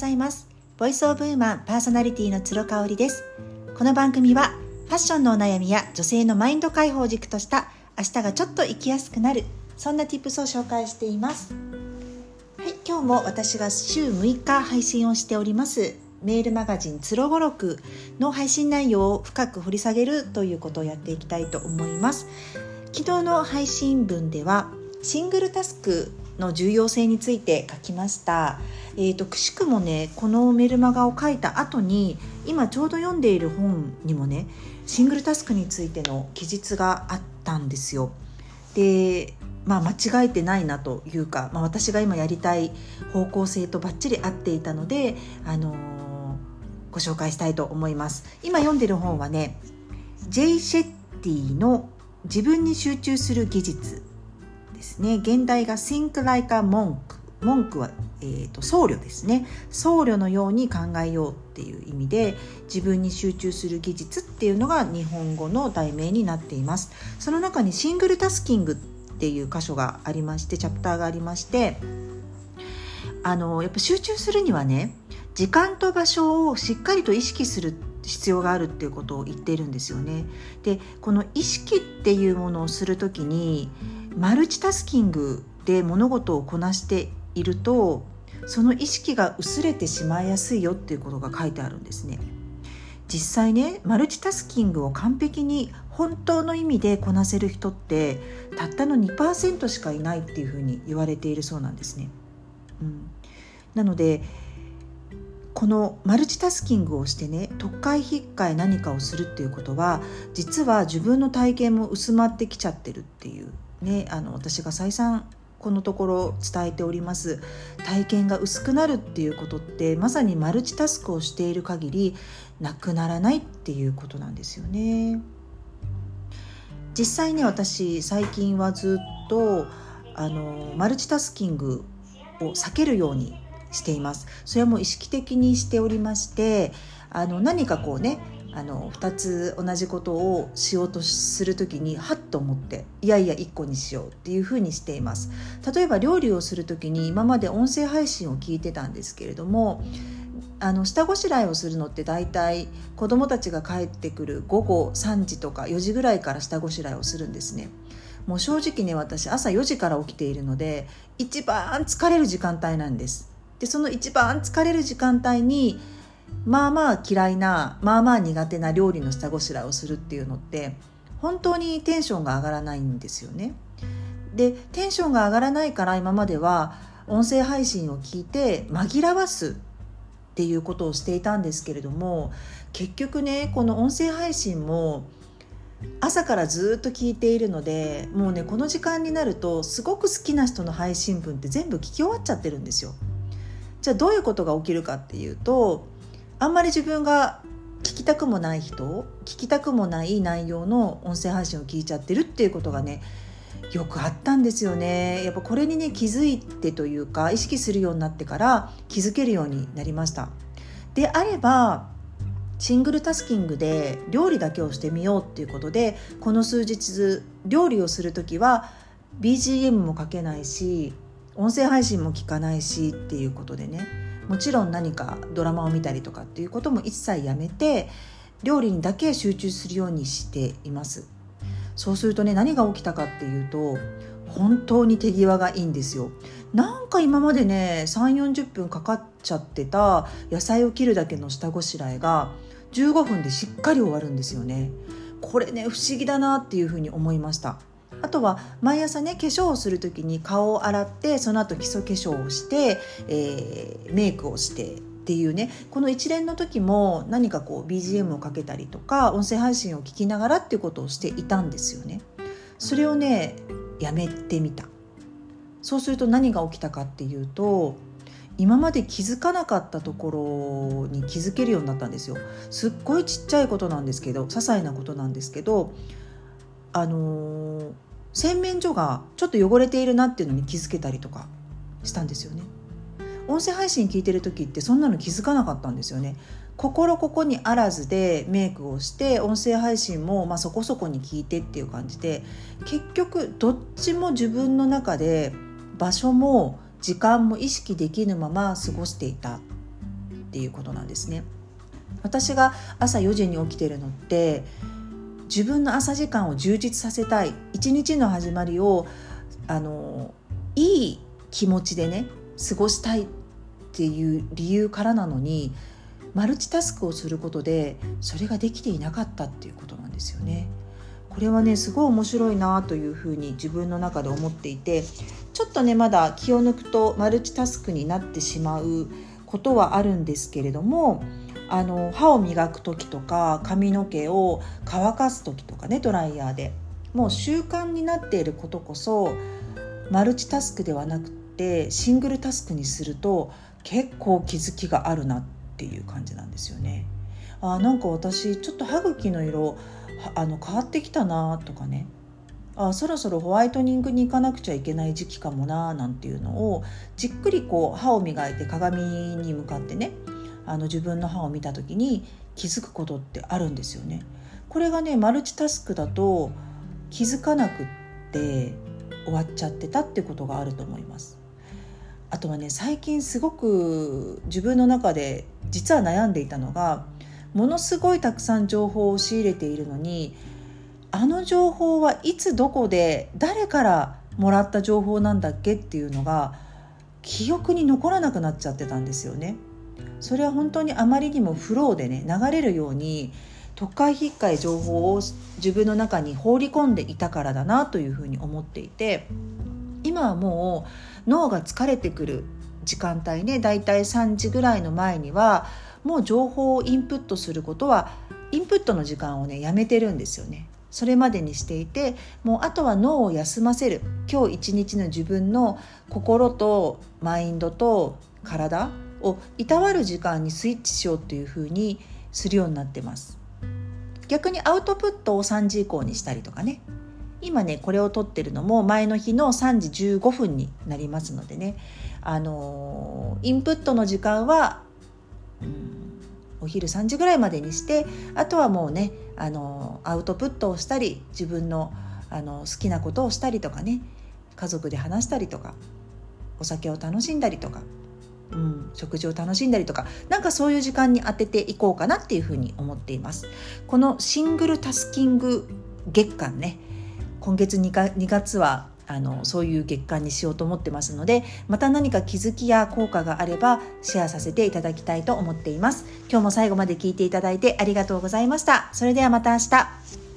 ざいます。ボイスオブウーマンパーソナリティの鶴香織です。この番組はファッションのお悩みや女性のマインド解放軸とした明日がちょっと生きやすくなるそんな tips を紹介しています。はい今日も私が週6日配信をしておりますメールマガジンつろごろくの配信内容を深く掘り下げるということをやっていきたいと思います。昨日の配信文ではシングルタスクの重要性について書きました。えーと、くしくもねこのメルマガを書いた後に今ちょうど読んでいる本にもねシングルタスクについての記述があったんですよ。でまあ、間違えてないなというか、まあ、私が今やりたい方向性とバッチリ合っていたので、あのー、ご紹介したいと思います今読んでる本はね J. シェッティの「自分に集中する技術」ですね。現代が Think like a monk 文句は、えーと、僧侶ですね。僧侶のように考えようっていう意味で自分に集中する技術っていうのが日本語の題名になっています。その中にシングルタスキングっていう箇所がありましてチャプターがありましてあのやっぱ集中するにはね時間と場所をしっかりと意識する必要があるっていうことを言っているんですよね。でこの意識っていうものをする時にマルチタスキングで物事をこなしているとその意識が薄れてしまいやすいよっていうことが書いてあるんですね。実際ねマルチタスキングを完璧に本当の意味でこなせる人ってたったの2%しかいないっていうふうに言われているそうなんですね。うん、なのでこのマルチタスキングをしてね特会引っかえ何かをするっていうことは実は自分の体験も薄まってきちゃってるっていうねあの私が再三このところ伝えております体験が薄くなるっていうことってまさにマルチタスクをしている限りなくならないっていうことなんですよね。実際に私最近はずっとあのマルチタスキングを避けるようにしていますそれはもう意識的にしておりましてあの何かこうねあの2つ同じことをしようとする時にハッと思っていやいや1個にしようっていうふうにしています。例えば料理をする時に今まで音声配信を聞いてたんですけれどもあの下ごしらえをするのって大体子どもたちが帰ってくる午後3時とか4時ぐらいから下ごしらえをするんですね。もう正直ね私朝4時から起きているので一番疲れる時間帯なんです。でその一番疲れる時間帯にまあまあ嫌いなまあまあ苦手な料理の下ごしらえをするっていうのって本当にテンションが上がらないんですよね。でテンションが上がらないから今までは音声配信を聞いて紛らわすっていうことをしていたんですけれども結局ねこの音声配信も朝からずっと聞いているのでもうねこの時間になるとすごく好きな人の配信文って全部聞き終わっちゃってるんですよ。じゃあどういうことが起きるかっていうとあんまり自分が聞きたくもない人聞きたくもない内容の音声配信を聞いちゃってるっていうことがねよくあったんですよね。やっぱこれにね気づいてというか意識するようになってから気づけるようになりました。であればシングルタスキングで料理だけをしてみようっていうことでこの数日料理をする時は BGM もかけないし音声配信も聞かないしっていうことでね。もちろん何かドラマを見たりとかっていうことも一切やめて料理にだけ集中するようにしています。そうするとね何が起きたかっていうと本当に手際がいいんですよ。なんか今までね3 4 0分かかっちゃってた野菜を切るだけの下ごしらえが15分でしっかり終わるんですよね。これね不思議だなっていうふうに思いました。あとは毎朝ね化粧をする時に顔を洗ってその後基礎化粧をして、えー、メイクをしてっていうねこの一連の時も何かこう BGM をかけたりとか音声配信を聞きながらっていうことをしていたんですよね。それをねやめてみた。そうすると何が起きたかっていうと今まで気づかなかったところに気づけるようになったんですよ。すっごいちっちゃいことなんですけど些細なことなんですけどあのー洗面所がちょっと汚れているなっていうのに気づけたりとかしたんですよね。音声配信聞いてる時ってそんなの気づかなかったんですよね。心ここにあらずでメイクをして音声配信もまあそこそこに聞いてっていう感じで結局どっちも自分の中で場所も時間も意識できぬまま過ごしていたっっていうことなんですね。私が朝4時に起きてるのって自分の朝時間を充実させたい一日の始まりをあのいい気持ちでね過ごしたいっていう理由からなのにマルチタスクをすることでそれができていなかったっていうことなんですよね。これはねすごい面白いなというふうに自分の中で思っていてちょっとねまだ気を抜くとマルチタスクになってしまうことはあるんですけれどもあの歯を磨く時とか髪の毛を乾かす時とかねドライヤーでもう習慣になっていることこそマルチタスクではなくてシングルタスクにすると結構気づきがあるなっていう感じなんですよね。あなんか私ちょっと歯茎の色あの変わってきたなとかねあそろそろホワイトニングに行かなくちゃいけない時期かもななんていうのをじっくりこう歯を磨いて鏡に向かってねあの自分の歯を見た時に気づくことってあるんですよね。これがねマルチタスクだと気づかなくって終わっちゃってたってことがあると思います。あとはね最近すごく自分の中で実は悩んでいたのがものすごいたくさん情報を仕入れているのにあの情報はいつどこで誰からもらった情報なんだっけっていうのが記憶に残らなくなっちゃってたんですよね。それは本当にあまりにもフローでね流れるように特会引っかい情報を自分の中に放り込んでいたからだなというふうに思っていて今はもう脳が疲れてくる時間帯ねだいたい3時ぐらいの前にはもう情報をインプットすることはインプットの時間をねやめてるんですよね。それまでにしていてもうあとは脳を休ませる今日一日の自分の心とマインドと体をいたわる時間にスイッチしようっていうふうにするようになってます。逆にアウトプットを3時以降にしたりとかね。今ねこれを撮ってるのも前の日の3時15分になりますのでね。あのインプットの時間はお昼3時ぐらいまでにしてあとはもうねあのアウトプットをしたり自分のあの好きなことをしたりとかね。家族で話したりとかお酒を楽しんだりとか、うん、食事を楽しんだりとかなんかそういう時間に当てていこうかなっていうふうに思っています。このシングルタスキング月間ね今月 2, か2月はあのそういう月間にしようと思ってますのでまた何か気づきや効果があればシェアさせていただきたいと思っています。今日も最後まで聞いていただいてありがとうございました。それではまた明日。